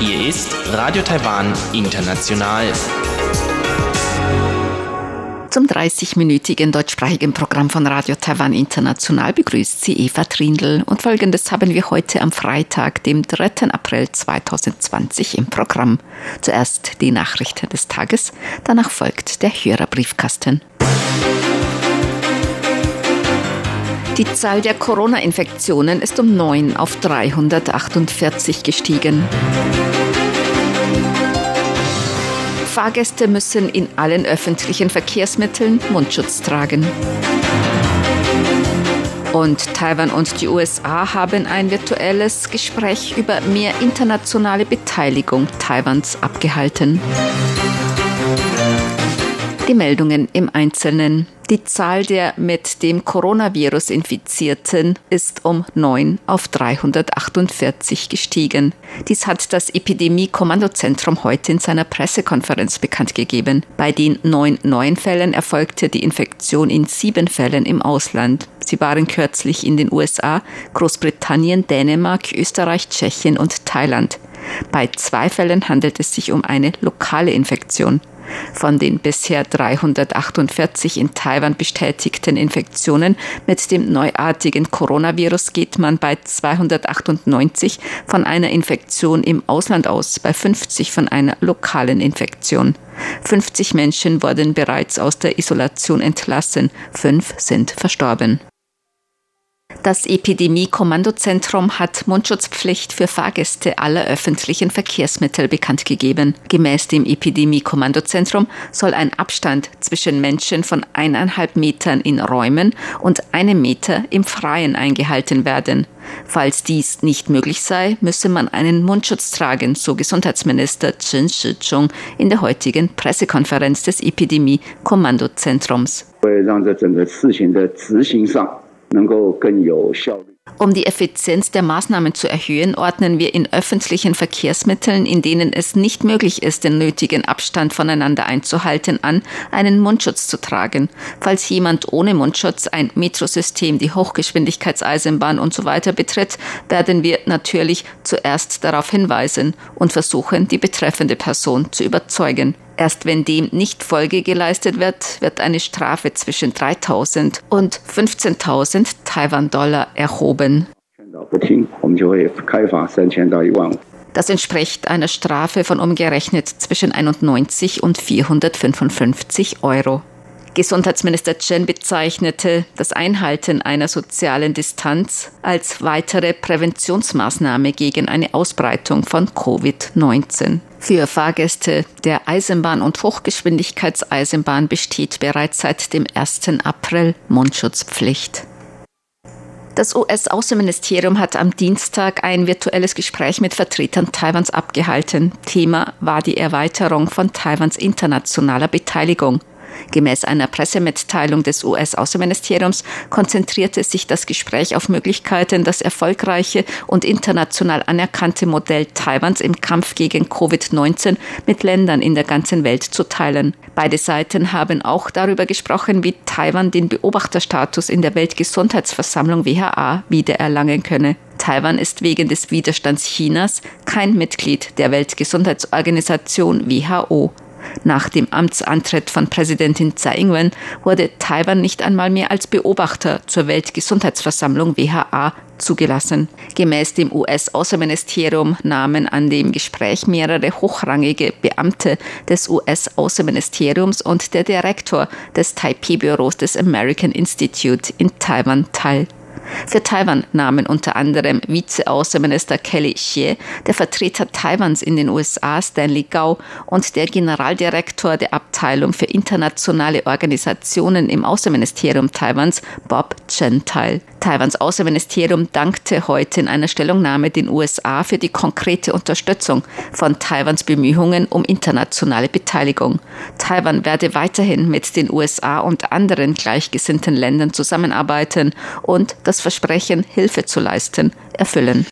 Hier ist Radio Taiwan International. Zum 30-minütigen deutschsprachigen Programm von Radio Taiwan International begrüßt sie Eva Trindl und folgendes haben wir heute am Freitag, dem 3. April 2020 im Programm. Zuerst die Nachrichten des Tages, danach folgt der Hörerbriefkasten. Die Zahl der Corona-Infektionen ist um 9 auf 348 gestiegen. Fahrgäste müssen in allen öffentlichen Verkehrsmitteln Mundschutz tragen. Und Taiwan und die USA haben ein virtuelles Gespräch über mehr internationale Beteiligung Taiwans abgehalten. Die Meldungen im Einzelnen. Die Zahl der mit dem Coronavirus Infizierten ist um 9 auf 348 gestiegen. Dies hat das Epidemie-Kommandozentrum heute in seiner Pressekonferenz bekannt gegeben. Bei den neun neuen Fällen erfolgte die Infektion in sieben Fällen im Ausland. Sie waren kürzlich in den USA, Großbritannien, Dänemark, Österreich, Tschechien und Thailand. Bei zwei Fällen handelt es sich um eine lokale Infektion. Von den bisher 348 in Taiwan bestätigten Infektionen mit dem neuartigen Coronavirus geht man bei 298 von einer Infektion im Ausland aus, bei 50 von einer lokalen Infektion. 50 Menschen wurden bereits aus der Isolation entlassen, fünf sind verstorben. Das Epidemie-Kommandozentrum hat Mundschutzpflicht für Fahrgäste aller öffentlichen Verkehrsmittel bekannt gegeben. Gemäß dem Epidemie-Kommandozentrum soll ein Abstand zwischen Menschen von eineinhalb Metern in Räumen und einem Meter im Freien eingehalten werden. Falls dies nicht möglich sei, müsse man einen Mundschutz tragen, so Gesundheitsminister Chen Shizhong in der heutigen Pressekonferenz des Epidemie-Kommandozentrums. Um die Effizienz der Maßnahmen zu erhöhen, ordnen wir in öffentlichen Verkehrsmitteln, in denen es nicht möglich ist, den nötigen Abstand voneinander einzuhalten, an, einen Mundschutz zu tragen. Falls jemand ohne Mundschutz ein Metrosystem, die Hochgeschwindigkeitseisenbahn und so betritt, werden wir natürlich zuerst darauf hinweisen und versuchen, die betreffende Person zu überzeugen. Erst wenn dem nicht Folge geleistet wird, wird eine Strafe zwischen 3.000 und 15.000 Taiwan-Dollar erhoben. Das entspricht einer Strafe von umgerechnet zwischen 91 und 455 Euro. Gesundheitsminister Chen bezeichnete das Einhalten einer sozialen Distanz als weitere Präventionsmaßnahme gegen eine Ausbreitung von Covid-19. Für Fahrgäste der Eisenbahn und Hochgeschwindigkeitseisenbahn besteht bereits seit dem 1. April Mundschutzpflicht. Das US-Außenministerium hat am Dienstag ein virtuelles Gespräch mit Vertretern Taiwans abgehalten. Thema war die Erweiterung von Taiwans internationaler Beteiligung. Gemäß einer Pressemitteilung des US-Außenministeriums konzentrierte sich das Gespräch auf Möglichkeiten, das erfolgreiche und international anerkannte Modell Taiwans im Kampf gegen Covid-19 mit Ländern in der ganzen Welt zu teilen. Beide Seiten haben auch darüber gesprochen, wie Taiwan den Beobachterstatus in der Weltgesundheitsversammlung WHA wiedererlangen könne. Taiwan ist wegen des Widerstands Chinas kein Mitglied der Weltgesundheitsorganisation WHO. Nach dem Amtsantritt von Präsidentin Tsai Ing-wen wurde Taiwan nicht einmal mehr als Beobachter zur Weltgesundheitsversammlung WHA zugelassen. Gemäß dem US-Außenministerium nahmen an dem Gespräch mehrere hochrangige Beamte des US-Außenministeriums und der Direktor des Taipei-Büros des American Institute in Taiwan teil. Für Taiwan nahmen unter anderem Vizeaußenminister Kelly Xie, der Vertreter Taiwans in den USA Stanley Gao und der Generaldirektor der Abteilung für internationale Organisationen im Außenministerium Taiwans Bob Chen teil. Taiwans Außenministerium dankte heute in einer Stellungnahme den USA für die konkrete Unterstützung von Taiwans Bemühungen um internationale Beteiligung. Taiwan werde weiterhin mit den USA und anderen gleichgesinnten Ländern zusammenarbeiten und das Versprechen, Hilfe zu leisten, erfüllen.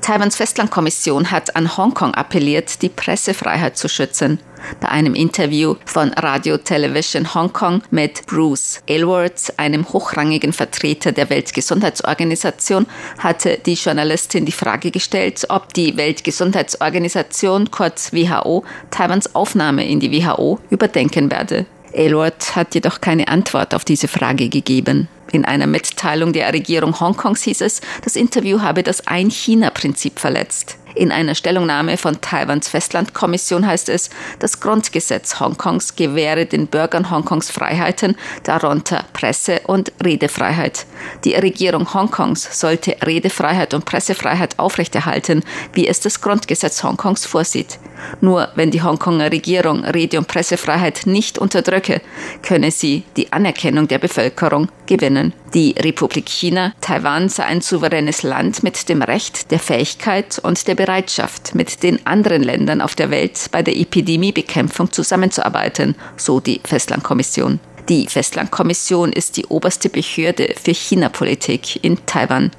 Taiwans Festlandkommission hat an Hongkong appelliert, die Pressefreiheit zu schützen. Bei einem Interview von Radio Television Hongkong mit Bruce Aylward, einem hochrangigen Vertreter der Weltgesundheitsorganisation, hatte die Journalistin die Frage gestellt, ob die Weltgesundheitsorganisation, kurz WHO, Taiwans Aufnahme in die WHO überdenken werde. Aylward hat jedoch keine Antwort auf diese Frage gegeben. In einer Mitteilung der Regierung Hongkongs hieß es, das Interview habe das Ein-China-Prinzip verletzt. In einer Stellungnahme von Taiwans Festlandkommission heißt es, das Grundgesetz Hongkongs gewähre den Bürgern Hongkongs Freiheiten, darunter Presse- und Redefreiheit. Die Regierung Hongkongs sollte Redefreiheit und Pressefreiheit aufrechterhalten, wie es das Grundgesetz Hongkongs vorsieht. Nur wenn die Hongkonger Regierung Rede- und Pressefreiheit nicht unterdrücke, könne sie die Anerkennung der Bevölkerung gewinnen. Die Republik China, Taiwan sei ein souveränes Land mit dem Recht, der Fähigkeit und der Bereitschaft, mit den anderen Ländern auf der Welt bei der Epidemiebekämpfung zusammenzuarbeiten, so die Festlandkommission. Die Festlandkommission ist die oberste Behörde für China-Politik in Taiwan.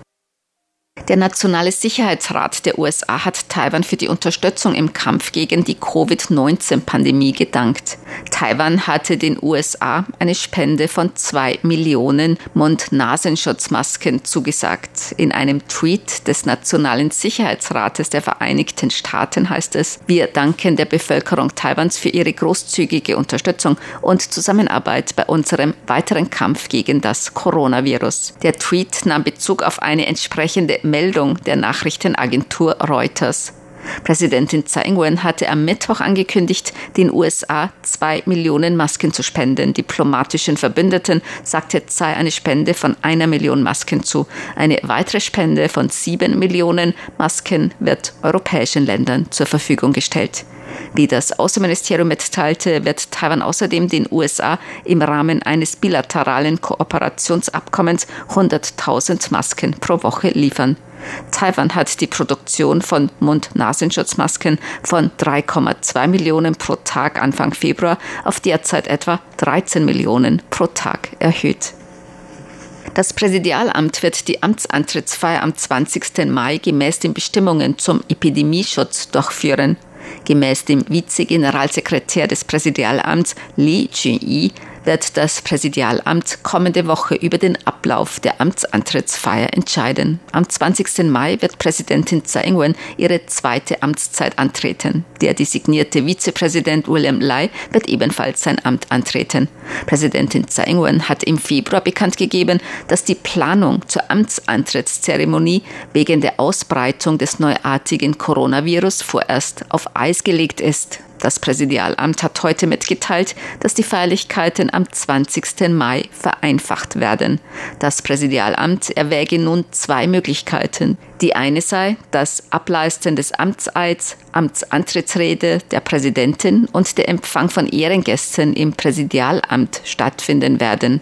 Der Nationale Sicherheitsrat der USA hat Taiwan für die Unterstützung im Kampf gegen die Covid-19-Pandemie gedankt. Taiwan hatte den USA eine Spende von zwei Millionen Mund-Nasenschutzmasken zugesagt. In einem Tweet des Nationalen Sicherheitsrates der Vereinigten Staaten heißt es, wir danken der Bevölkerung Taiwans für ihre großzügige Unterstützung und Zusammenarbeit bei unserem weiteren Kampf gegen das Coronavirus. Der Tweet nahm Bezug auf eine entsprechende Meldung der Nachrichtenagentur Reuters. Präsidentin Tsai Ing-wen hatte am Mittwoch angekündigt, den USA zwei Millionen Masken zu spenden. Diplomatischen Verbündeten sagte Tsai eine Spende von einer Million Masken zu. Eine weitere Spende von sieben Millionen Masken wird europäischen Ländern zur Verfügung gestellt. Wie das Außenministerium mitteilte, wird Taiwan außerdem den USA im Rahmen eines bilateralen Kooperationsabkommens 100.000 Masken pro Woche liefern. Taiwan hat die Produktion von Mund-Nasenschutzmasken von 3,2 Millionen pro Tag Anfang Februar auf derzeit etwa 13 Millionen pro Tag erhöht. Das Präsidialamt wird die Amtsantrittsfeier am 20. Mai gemäß den Bestimmungen zum Epidemieschutz durchführen. Gemäß dem Vizegeneralsekretär des Präsidialamts Li Junyi wird das Präsidialamt kommende Woche über den Ablauf der Amtsantrittsfeier entscheiden. Am 20. Mai wird Präsidentin Tsai Ing-wen ihre zweite Amtszeit antreten. Der designierte Vizepräsident William Lai wird ebenfalls sein Amt antreten. Präsidentin Tsai Ing-wen hat im Februar bekannt gegeben, dass die Planung zur Amtsantrittszeremonie wegen der Ausbreitung des neuartigen Coronavirus vorerst auf Eis gelegt ist. Das Präsidialamt hat heute mitgeteilt, dass die Feierlichkeiten am 20. Mai vereinfacht werden. Das Präsidialamt erwäge nun zwei Möglichkeiten. Die eine sei das Ableisten des Amtseids, Amtsantrittsrede der Präsidentin und der Empfang von Ehrengästen im Präsidialamt stattfinden werden.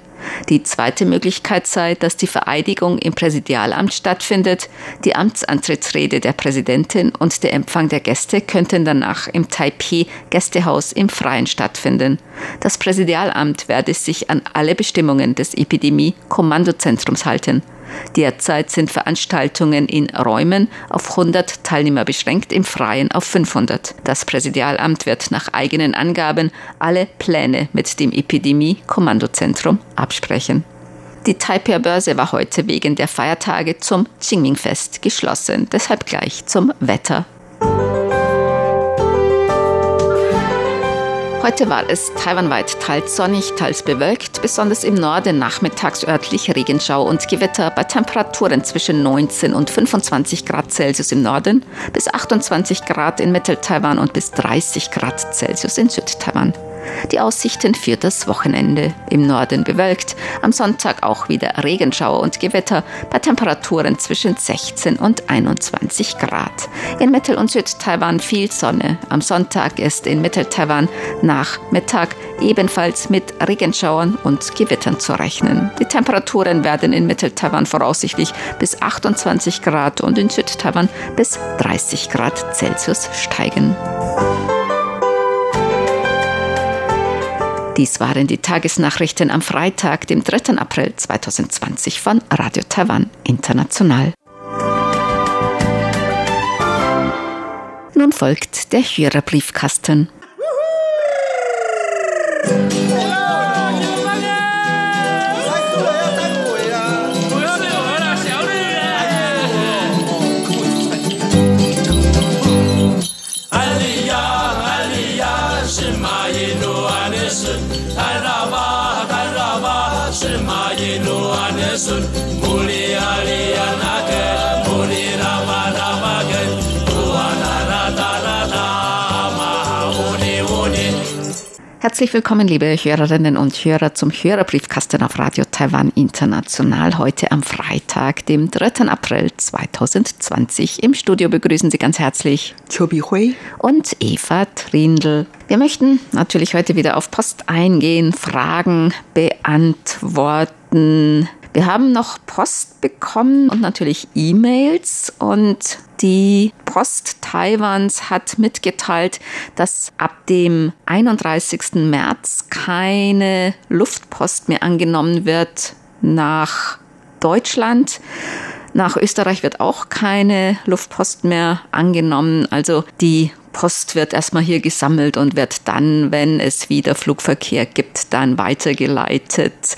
Die zweite Möglichkeit sei, dass die Vereidigung im Präsidialamt stattfindet. Die Amtsantrittsrede der Präsidentin und der Empfang der Gäste könnten danach im Taipei Gästehaus im Freien stattfinden. Das Präsidialamt werde sich an alle Bestimmungen des Epidemie-Kommandozentrums halten. Derzeit sind Veranstaltungen in Räumen auf 100 Teilnehmer beschränkt, im Freien auf 500. Das Präsidialamt wird nach eigenen Angaben alle Pläne mit dem Epidemie-Kommandozentrum absprechen. Die Taipei Börse war heute wegen der Feiertage zum Qingming-Fest geschlossen. Deshalb gleich zum Wetter. Heute war es taiwanweit teils sonnig, teils bewölkt, besonders im Norden nachmittags örtlich Regenschau und Gewitter bei Temperaturen zwischen 19 und 25 Grad Celsius im Norden bis 28 Grad in Mittel-Taiwan und bis 30 Grad Celsius in Südtaiwan. Die Aussichten für das Wochenende. Im Norden bewölkt, am Sonntag auch wieder Regenschauer und Gewitter bei Temperaturen zwischen 16 und 21 Grad. In Mittel- und Südtaiwan viel Sonne. Am Sonntag ist in Mittel-Taiwan nach Mittag ebenfalls mit Regenschauern und Gewittern zu rechnen. Die Temperaturen werden in Mittel-Taiwan voraussichtlich bis 28 Grad und in Südtaiwan bis 30 Grad Celsius steigen. Dies waren die Tagesnachrichten am Freitag, dem 3. April 2020 von Radio Taiwan International. Nun folgt der Hörerbriefkasten. Herzlich willkommen, liebe Hörerinnen und Hörer, zum Hörerbriefkasten auf Radio Taiwan International. Heute am Freitag, dem 3. April 2020. Im Studio begrüßen Sie ganz herzlich Chobi Hui und Eva Trindl. Wir möchten natürlich heute wieder auf Post eingehen, Fragen beantworten. Wir haben noch Post bekommen und natürlich E-Mails und die Post Taiwans hat mitgeteilt, dass ab dem 31. März keine Luftpost mehr angenommen wird nach Deutschland. Nach Österreich wird auch keine Luftpost mehr angenommen. Also die Post wird erstmal hier gesammelt und wird dann, wenn es wieder Flugverkehr gibt, dann weitergeleitet.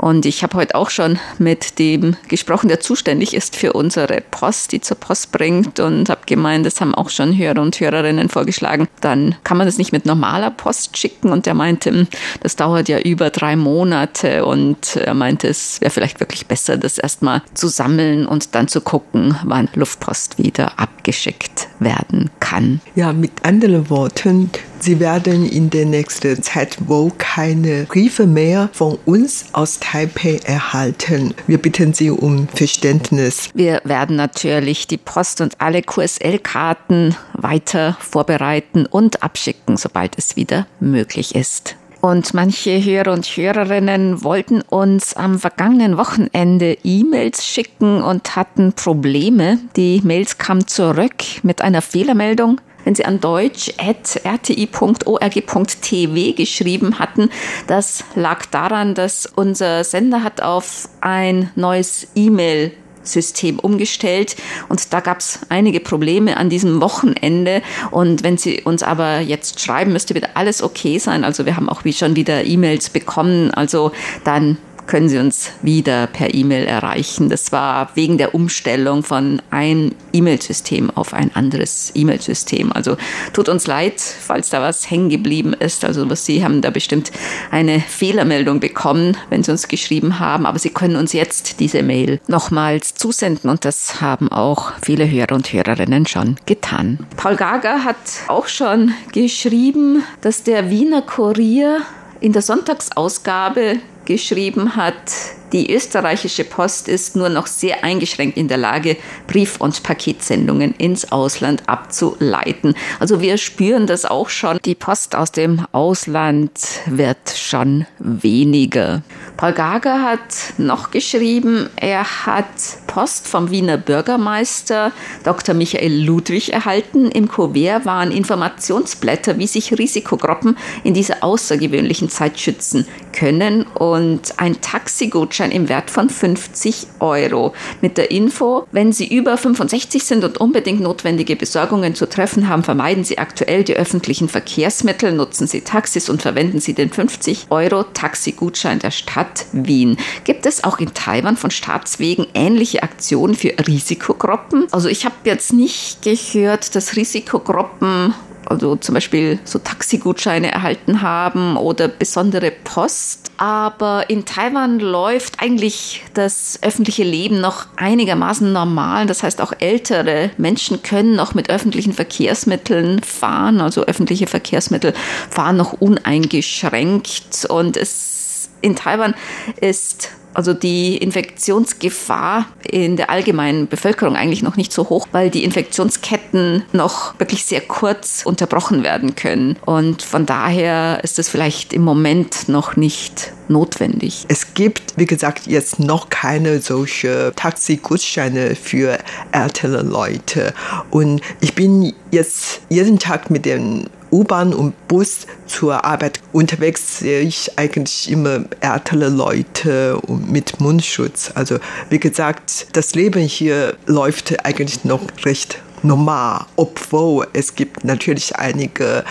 Und ich habe heute auch schon mit dem gesprochen, der zuständig ist für unsere Post, die zur Post bringt und habe gemeint, das haben auch schon Hörer und Hörerinnen vorgeschlagen. Dann kann man das nicht mit normaler Post schicken und der meinte, hm, das dauert ja über drei Monate und er meinte, es wäre vielleicht wirklich besser, das erstmal zu sammeln und dann zu gucken, wann Luftpost wieder abgeschickt werden kann. Ja, mit anderen Worten, Sie werden in der nächsten Zeit wohl keine Briefe mehr von uns aus Taipei erhalten. Wir bitten Sie um Verständnis. Wir werden natürlich die Post und alle QSL-Karten weiter vorbereiten und abschicken, sobald es wieder möglich ist. Und manche Hörer und Hörerinnen wollten uns am vergangenen Wochenende E-Mails schicken und hatten Probleme. Die Mails kamen zurück mit einer Fehlermeldung wenn Sie an deutsch.rti.org.tv geschrieben hatten. Das lag daran, dass unser Sender hat auf ein neues E-Mail System umgestellt und da gab es einige Probleme an diesem Wochenende und wenn Sie uns aber jetzt schreiben, müsste wieder alles okay sein. Also wir haben auch wie schon wieder E-Mails bekommen, also dann können Sie uns wieder per E-Mail erreichen. Das war wegen der Umstellung von einem E-Mail-System auf ein anderes E-Mail-System. Also tut uns leid, falls da was hängen geblieben ist. Also Sie haben da bestimmt eine Fehlermeldung bekommen, wenn Sie uns geschrieben haben. Aber Sie können uns jetzt diese Mail nochmals zusenden und das haben auch viele Hörer und Hörerinnen schon getan. Paul Gager hat auch schon geschrieben, dass der Wiener Kurier in der Sonntagsausgabe geschrieben hat, die österreichische Post ist nur noch sehr eingeschränkt in der Lage, Brief- und Paketsendungen ins Ausland abzuleiten. Also wir spüren das auch schon. Die Post aus dem Ausland wird schon weniger. Paul Gager hat noch geschrieben, er hat Post vom Wiener Bürgermeister Dr. Michael Ludwig erhalten. Im Kuvert waren Informationsblätter, wie sich Risikogruppen in dieser außergewöhnlichen Zeit schützen können und ein Taxigutschein Gutschein im Wert von 50 Euro. Mit der Info, wenn Sie über 65 sind und unbedingt notwendige Besorgungen zu treffen haben, vermeiden Sie aktuell die öffentlichen Verkehrsmittel, nutzen Sie Taxis und verwenden Sie den 50 Euro Taxigutschein der Stadt Wien. Gibt es auch in Taiwan von Staatswegen ähnliche Aktionen für Risikogruppen? Also ich habe jetzt nicht gehört, dass Risikogruppen also zum Beispiel so Taxigutscheine erhalten haben oder besondere Post. Aber in Taiwan läuft eigentlich das öffentliche Leben noch einigermaßen normal. Das heißt, auch ältere Menschen können noch mit öffentlichen Verkehrsmitteln fahren. Also öffentliche Verkehrsmittel fahren noch uneingeschränkt. Und es in Taiwan ist also die Infektionsgefahr in der allgemeinen Bevölkerung eigentlich noch nicht so hoch, weil die Infektionsketten noch wirklich sehr kurz unterbrochen werden können. Und von daher ist es vielleicht im Moment noch nicht notwendig. Es gibt, wie gesagt, jetzt noch keine solche Taxigutscheine für ältere Leute. Und ich bin jetzt jeden Tag mit dem U-Bahn und Bus zur Arbeit unterwegs sehe ich eigentlich immer ältere Leute mit Mundschutz. Also wie gesagt, das Leben hier läuft eigentlich noch recht normal, obwohl es gibt natürlich einige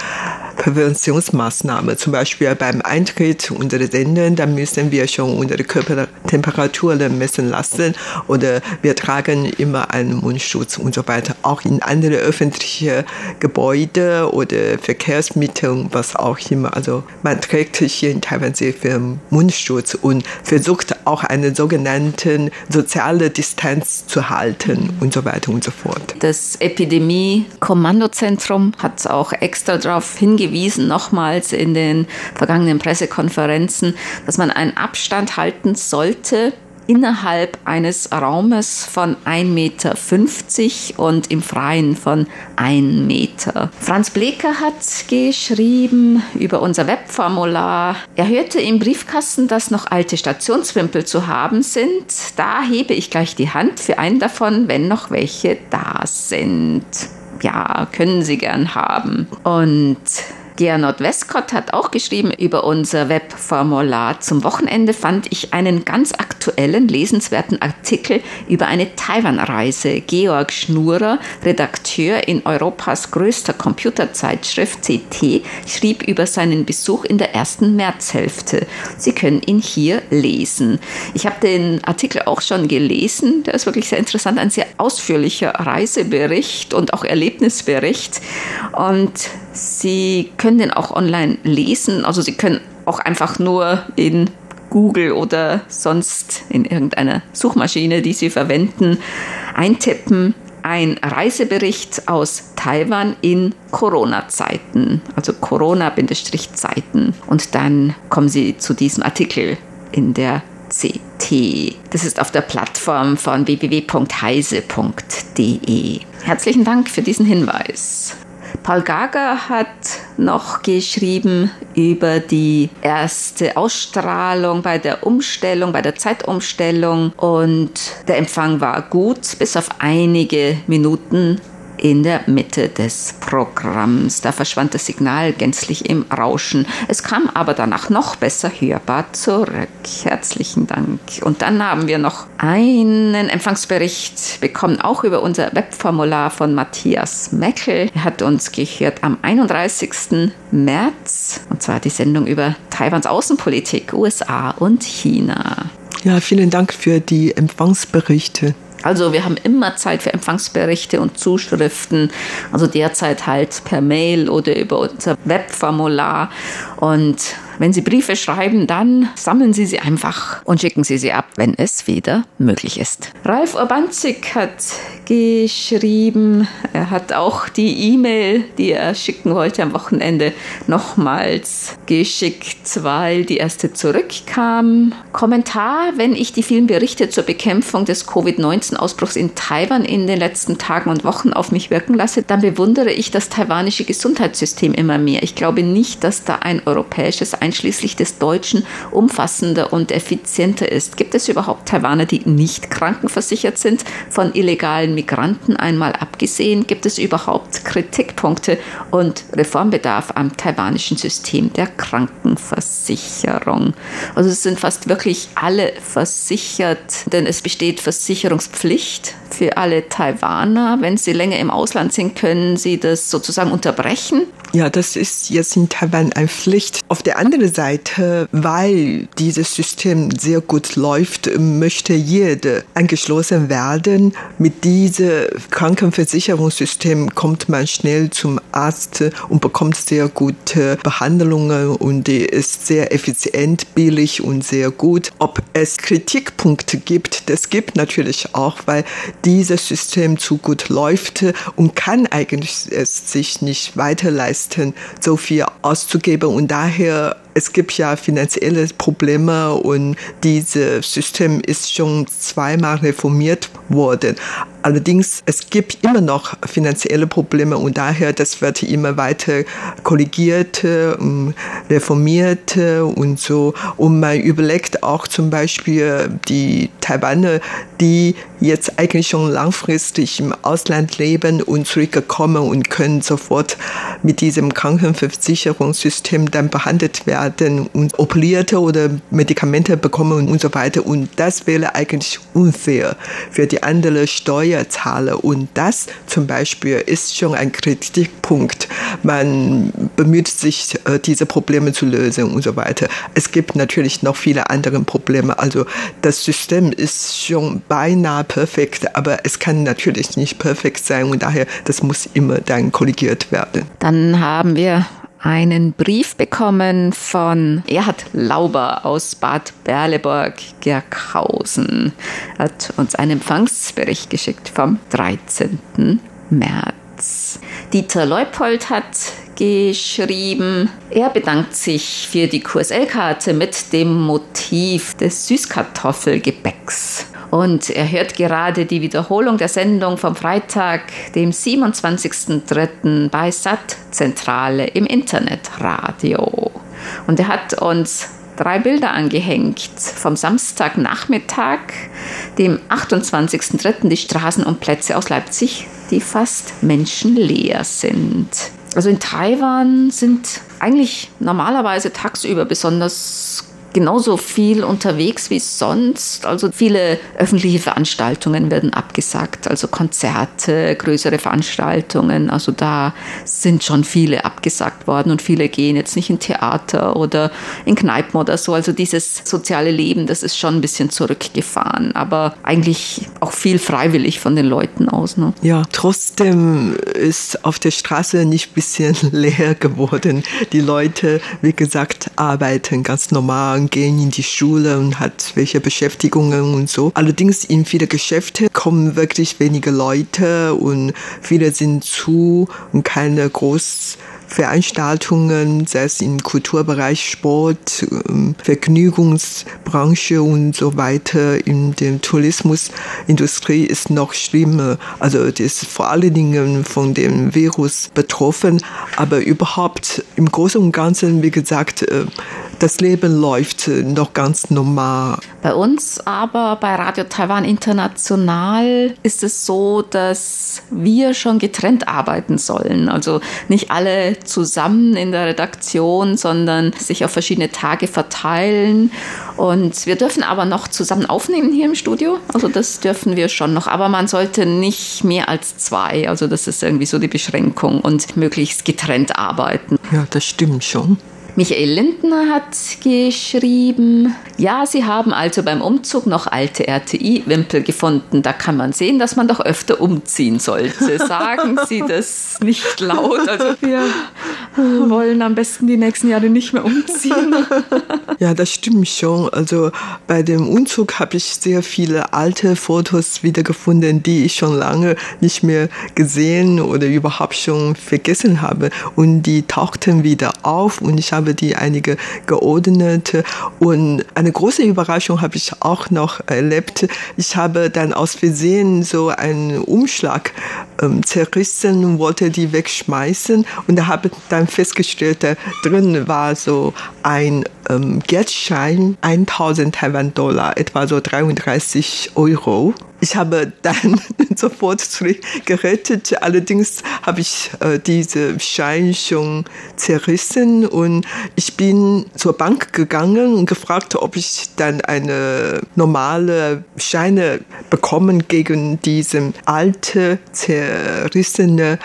Präventionsmaßnahmen. Zum Beispiel beim Eintritt unserer Sendung, da müssen wir schon unsere Körpertemperatur messen lassen oder wir tragen immer einen Mundschutz und so weiter. Auch in andere öffentliche Gebäude oder Verkehrsmittel, was auch immer. Also man trägt hier in Taiwan sehr viel Mundschutz und versucht auch eine sogenannte soziale Distanz zu halten und so weiter und so fort. Das Epidemie-Kommandozentrum hat auch extra darauf hingewiesen, nochmals in den vergangenen Pressekonferenzen, dass man einen Abstand halten sollte innerhalb eines Raumes von 1,50 Meter und im Freien von 1 Meter. Franz Bleker hat geschrieben über unser Webformular, er hörte im Briefkasten, dass noch alte Stationswimpel zu haben sind. Da hebe ich gleich die Hand für einen davon, wenn noch welche da sind. Ja, können Sie gern haben. Und Gernot Westcott hat auch geschrieben über unser Webformular. Zum Wochenende fand ich einen ganz aktuellen, lesenswerten Artikel über eine Taiwan-Reise. Georg Schnurer, Redakteur in Europas größter Computerzeitschrift CT, schrieb über seinen Besuch in der ersten Märzhälfte. Sie können ihn hier lesen. Ich habe den Artikel auch schon gelesen. Der ist wirklich sehr interessant. Ein sehr ausführlicher Reisebericht und auch Erlebnisbericht. Und Sie können den auch online lesen. Also Sie können auch einfach nur in Google oder sonst in irgendeiner Suchmaschine, die Sie verwenden, eintippen. Ein Reisebericht aus Taiwan in Corona-Zeiten, also Corona-Zeiten. Und dann kommen Sie zu diesem Artikel in der CT. Das ist auf der Plattform von www.heise.de. Herzlichen Dank für diesen Hinweis. Paul Gager hat noch geschrieben über die erste Ausstrahlung bei der Umstellung, bei der Zeitumstellung. Und der Empfang war gut, bis auf einige Minuten in der Mitte des Programms. Da verschwand das Signal gänzlich im Rauschen. Es kam aber danach noch besser hörbar zurück. Herzlichen Dank. Und dann haben wir noch einen Empfangsbericht bekommen, auch über unser Webformular von Matthias Meckel. Er hat uns gehört am 31. März, und zwar die Sendung über Taiwans Außenpolitik, USA und China. Ja, vielen Dank für die Empfangsberichte. Also wir haben immer Zeit für Empfangsberichte und Zuschriften, also derzeit halt per Mail oder über unser Webformular. Und wenn Sie Briefe schreiben, dann sammeln Sie sie einfach und schicken Sie sie ab, wenn es wieder möglich ist. Ralf Urbanzik hat geschrieben, er hat auch die E-Mail, die er schicken wollte am Wochenende, nochmals geschickt, weil die erste zurückkam. Kommentar, wenn ich die vielen Berichte zur Bekämpfung des Covid-19-Ausbruchs in Taiwan in den letzten Tagen und Wochen auf mich wirken lasse, dann bewundere ich das taiwanische Gesundheitssystem immer mehr. Ich glaube nicht, dass da ein europäisches einschließlich des Deutschen umfassender und effizienter ist. Gibt es überhaupt Taiwaner, die nicht krankenversichert sind? Von illegalen Migranten einmal abgesehen, gibt es überhaupt Kritikpunkte und Reformbedarf am taiwanischen System der Krankenversicherung? Also es sind fast wirklich alle versichert, denn es besteht Versicherungspflicht für alle Taiwaner. Wenn sie länger im Ausland sind, können sie das sozusagen unterbrechen. Ja, das ist jetzt in Taiwan eine Pflicht. Auf der anderen andere Seite, weil dieses System sehr gut läuft, möchte jeder angeschlossen werden. Mit diesem Krankenversicherungssystem kommt man schnell zum Arzt und bekommt sehr gute Behandlungen und ist sehr effizient, billig und sehr gut. Ob es Kritikpunkte gibt, das gibt natürlich auch, weil dieses System zu gut läuft und kann eigentlich es sich nicht weiter leisten, so viel auszugeben und daher es gibt ja finanzielle Probleme und dieses System ist schon zweimal reformiert worden. Allerdings, es gibt immer noch finanzielle Probleme und daher, das wird immer weiter korrigiert, ähm, reformiert und so. Und man überlegt auch zum Beispiel die Taiwaner, die jetzt eigentlich schon langfristig im Ausland leben und zurückkommen und können sofort mit diesem Krankenversicherungssystem dann behandelt werden und operierte oder Medikamente bekommen und so weiter. Und das wäre eigentlich unfair für die anderen Steuerzahler. Und das zum Beispiel ist schon ein Kritikpunkt. Man bemüht sich, äh, diese Probleme zu lösen und so weiter. Es gibt natürlich noch viele andere Probleme. Also das System ist schon beinahe perfekt, aber es kann natürlich nicht perfekt sein und daher, das muss immer dann korrigiert werden. Dann haben wir einen Brief bekommen von Erhard Lauber aus Bad Berleburg-Gerkhausen. Hat uns einen Empfangsbericht geschickt vom 13. März. Dieter Leupold hat geschrieben, er bedankt sich für die QSL-Karte mit dem Motiv des Süßkartoffelgebäcks. Und er hört gerade die Wiederholung der Sendung vom Freitag, dem 27.03. bei SAT Zentrale im Internetradio. Und er hat uns drei Bilder angehängt vom Samstagnachmittag, dem 28.03. die Straßen und Plätze aus Leipzig, die fast menschenleer sind. Also in Taiwan sind eigentlich normalerweise tagsüber besonders genauso viel unterwegs wie sonst. Also viele öffentliche Veranstaltungen werden abgesagt, also Konzerte, größere Veranstaltungen. Also da sind schon viele abgesagt worden und viele gehen jetzt nicht in Theater oder in Kneipen oder so. Also dieses soziale Leben, das ist schon ein bisschen zurückgefahren, aber eigentlich auch viel freiwillig von den Leuten aus. Ne? Ja, trotzdem ist auf der Straße nicht ein bisschen leer geworden. Die Leute, wie gesagt, arbeiten ganz normal gehen in die Schule und hat welche Beschäftigungen und so. Allerdings in viele Geschäfte kommen wirklich wenige Leute und viele sind zu und keine groß Veranstaltungen, sei es im Kulturbereich, Sport, ähm, Vergnügungsbranche und so weiter. In der Tourismusindustrie ist noch schlimmer. Also das ist vor allen Dingen von dem Virus betroffen, aber überhaupt im Großen und Ganzen, wie gesagt, äh, das Leben läuft noch ganz normal. Bei uns aber bei Radio Taiwan International ist es so, dass wir schon getrennt arbeiten sollen. Also nicht alle zusammen in der Redaktion, sondern sich auf verschiedene Tage verteilen. Und wir dürfen aber noch zusammen aufnehmen hier im Studio. Also das dürfen wir schon noch. Aber man sollte nicht mehr als zwei. Also das ist irgendwie so die Beschränkung und möglichst getrennt arbeiten. Ja, das stimmt schon. Michael Lindner hat geschrieben, ja, Sie haben also beim Umzug noch alte RTI-Wimpel gefunden. Da kann man sehen, dass man doch öfter umziehen sollte. Sagen Sie das nicht laut. Also wir wollen am besten die nächsten Jahre nicht mehr umziehen. Ja, das stimmt schon. Also bei dem Umzug habe ich sehr viele alte Fotos wiedergefunden, die ich schon lange nicht mehr gesehen oder überhaupt schon vergessen habe. Und die tauchten wieder auf und ich habe habe die einige geordnet und eine große Überraschung habe ich auch noch erlebt. Ich habe dann aus Versehen so einen Umschlag ähm, zerrissen und wollte die wegschmeißen und habe dann festgestellt, da drin war so ein ähm, Geldschein, 1000 Taiwan-Dollar, etwa so 33 Euro. Ich habe dann sofort zurückgerettet. Allerdings habe ich äh, diese Schein schon zerrissen und ich bin zur Bank gegangen und gefragt, ob ich dann eine normale Scheine bekommen gegen diesen alte zerrissene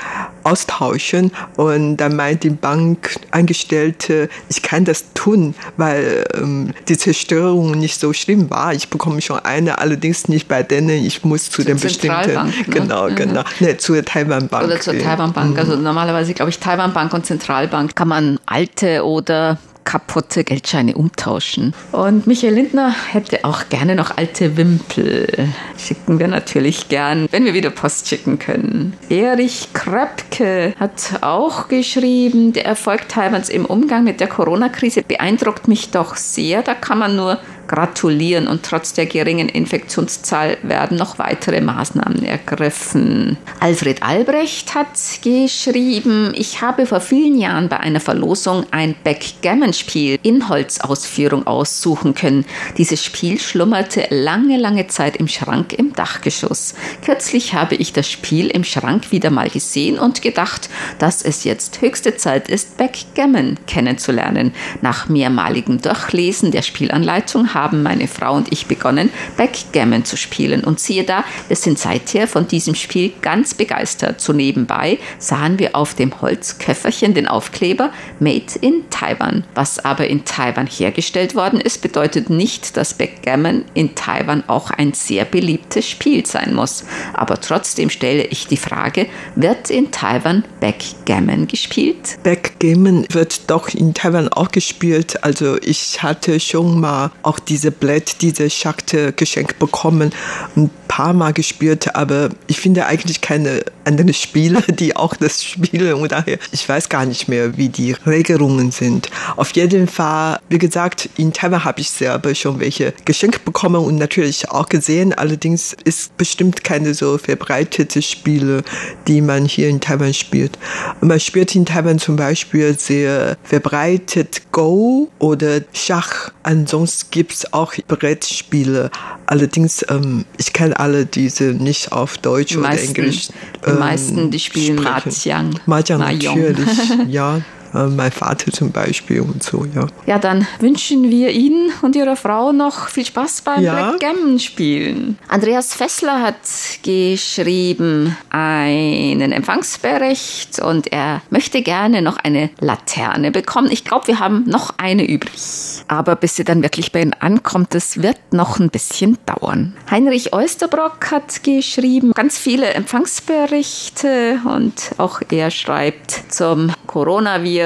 austauschen. Und dann meint die Bankangestellte, ich kann das tun, weil ähm, die Zerstörung nicht so schlimm war. Ich bekomme schon eine, allerdings nicht bei denen. Ich muss zu, zu den bestimmten. Ne? Genau, mhm. genau. Ne, zur Taiwan Bank. Oder zur Taiwan Bank. Mhm. Also normalerweise, glaube ich, Taiwan Bank und Zentralbank kann man alte oder kaputte Geldscheine umtauschen. Und Michael Lindner hätte auch gerne noch alte Wimpel. Schicken wir natürlich gern, wenn wir wieder Post schicken können. Erich Kröpke hat auch geschrieben, der Erfolg Taiwans im Umgang mit der Corona-Krise beeindruckt mich doch sehr. Da kann man nur gratulieren und trotz der geringen Infektionszahl werden noch weitere Maßnahmen ergriffen. Alfred Albrecht hat geschrieben, ich habe vor vielen Jahren bei einer Verlosung ein Backgammon-Spiel in Holzausführung aussuchen können. Dieses Spiel schlummerte lange, lange Zeit im Schrank im Dachgeschoss. Kürzlich habe ich das Spiel im Schrank wieder mal gesehen und gedacht, dass es jetzt höchste Zeit ist, Backgammon kennenzulernen. Nach mehrmaligem Durchlesen der Spielanleitung haben meine Frau und ich begonnen, Backgammon zu spielen. Und siehe da, wir sind seither von diesem Spiel ganz begeistert. So nebenbei sahen wir auf dem Holzköfferchen den Aufkleber Made in Taiwan. Was aber in Taiwan hergestellt worden ist, bedeutet nicht, dass Backgammon in Taiwan auch ein sehr beliebtes Spiel sein muss. Aber trotzdem stelle ich die Frage, wird in Taiwan Backgammon gespielt? Backgammon wird doch in Taiwan auch gespielt. Also ich hatte schon mal auch diese Blatt, diese Schachtel geschenkt bekommen, ein paar Mal gespielt, aber ich finde eigentlich keine anderen Spiele, die auch das spielen und daher, ich weiß gar nicht mehr, wie die Regelungen sind. Auf jeden Fall, wie gesagt, in Taiwan habe ich selber schon welche geschenkt bekommen und natürlich auch gesehen. Allerdings ist bestimmt keine so verbreitete Spiele, die man hier in Taiwan spielt. Man spielt in Taiwan zum Beispiel sehr verbreitet Go oder Schach. Ansonsten gibt es auch Brettspiele. Allerdings, ähm, ich kenne alle diese nicht auf Deutsch Die oder meisten- Englisch. Die meisten, die spielen sprechen. Mahjong. Mahjong natürlich, ja. Äh, Mein Vater zum Beispiel und so, ja. Ja, dann wünschen wir Ihnen und Ihrer Frau noch viel Spaß beim Ja. Backgammon-Spielen. Andreas Fessler hat geschrieben einen Empfangsbericht und er möchte gerne noch eine Laterne bekommen. Ich glaube, wir haben noch eine übrig. Aber bis sie dann wirklich bei Ihnen ankommt, das wird noch ein bisschen dauern. Heinrich Oysterbrock hat geschrieben ganz viele Empfangsberichte und auch er schreibt zum Coronavirus.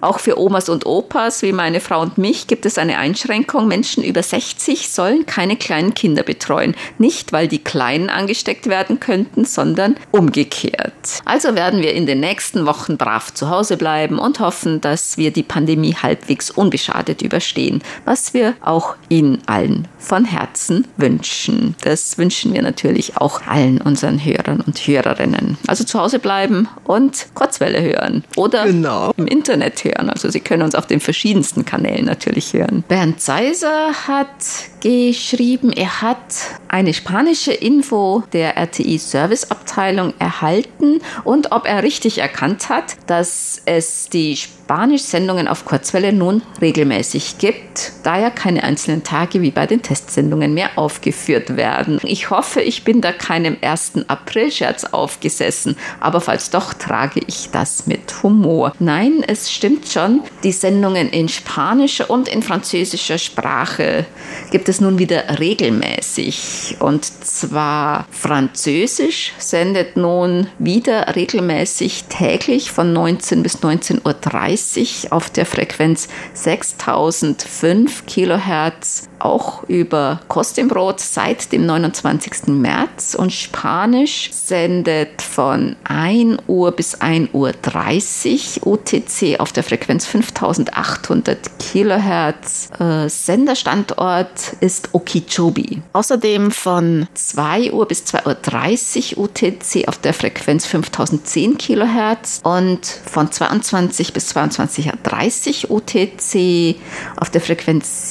Auch für Omas und Opas wie meine Frau und mich gibt es eine Einschränkung. Menschen über 60 sollen keine kleinen Kinder betreuen. Nicht, weil die Kleinen angesteckt werden könnten, sondern umgekehrt. Also werden wir in den nächsten Wochen brav zu Hause bleiben und hoffen, dass wir die Pandemie halbwegs unbeschadet überstehen, was wir auch Ihnen allen von Herzen wünschen. Das wünschen wir natürlich auch allen unseren Hörern und Hörerinnen. Also zu Hause bleiben und Kurzwelle hören oder Genau. Im Internet hören. Also Sie können uns auf den verschiedensten Kanälen natürlich hören. Bernd Seiser hat geschrieben, er hat eine spanische Info der RTI Serviceabteilung erhalten und ob er richtig erkannt hat, dass es die Spanisch-Sendungen auf Kurzwelle nun regelmäßig gibt, da ja keine einzelnen Tage wie bei den Testsendungen mehr aufgeführt werden. Ich hoffe, ich bin da keinem 1. April-Scherz aufgesessen, aber falls doch, trage ich das mit Humor. Nein, es stimmt schon, die Sendungen in spanischer und in französischer Sprache gibt es nun wieder regelmäßig. Und zwar Französisch sendet nun wieder regelmäßig täglich von 19 bis 19.30 Uhr auf der Frequenz 6005 Kilohertz auch über Kost im Brot seit dem 29. März und Spanisch sendet von 1 Uhr bis 1 Uhr 30 UTC auf der Frequenz 5800 Kilohertz. Äh, Senderstandort ist Okeechobee. Außerdem von 2 Uhr bis 2 Uhr 30 UTC auf der Frequenz 5010 Kilohertz und von 22 bis 22.30 UTC auf der Frequenz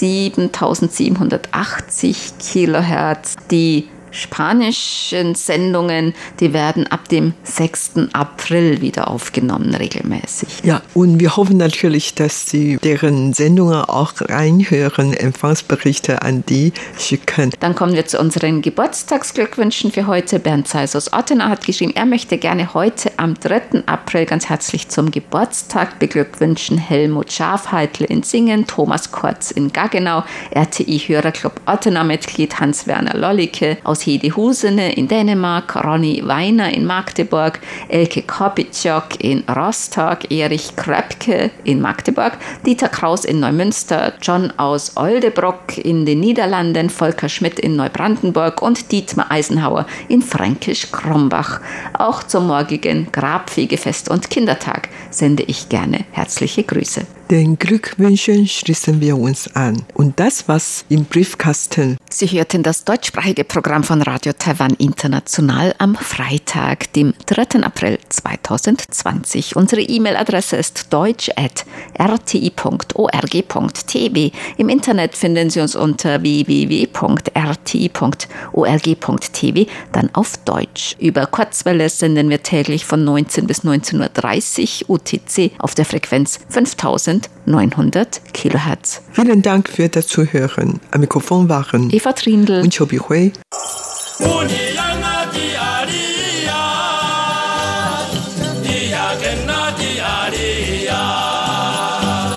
7780 Kilohertz. Die spanischen Sendungen, die werden ab dem 6. April wieder aufgenommen, regelmäßig. Ja, und wir hoffen natürlich, dass Sie deren Sendungen auch reinhören, Empfangsberichte an die schicken. Dann kommen wir zu unseren Geburtstagsglückwünschen für heute. Bernd Zeiss aus Ottenau hat geschrieben, er möchte gerne heute am 3. April ganz herzlich zum Geburtstag beglückwünschen Helmut Schafheitel in Singen, Thomas Kortz in Gaggenau, RTI-Hörerclub Ottenau-Mitglied Hans-Werner Lollicke aus Hedehusene in Dänemark, Ronny Weiner in Magdeburg, Elke Kopitschok in Rostock, Erich Kröpke in Magdeburg, Dieter Kraus in Neumünster, John aus Oldebrock in den Niederlanden, Volker Schmidt in Neubrandenburg und Dietmar Eisenhauer in Fränkisch-Krombach. Auch zum morgigen Grabfegefest und Kindertag sende ich gerne herzliche Grüße. Den Glückwünschen schließen wir uns an. Und das was im Briefkasten. Sie hörten das deutschsprachige Programm von Radio Taiwan International am Freitag, dem 3. April 2020. Unsere E-Mail-Adresse ist deutsch.rti.org.tv. Im Internet finden Sie uns unter www.rti.org.tv, dann auf Deutsch. Über Kurzwelle senden wir täglich von 19 bis 19.30 Uhr UTC auf der Frequenz 5900 Kilohertz. Vielen Dank für das Zuhören. Am Mikrofon waren Eva Trindl und Chobi Hui.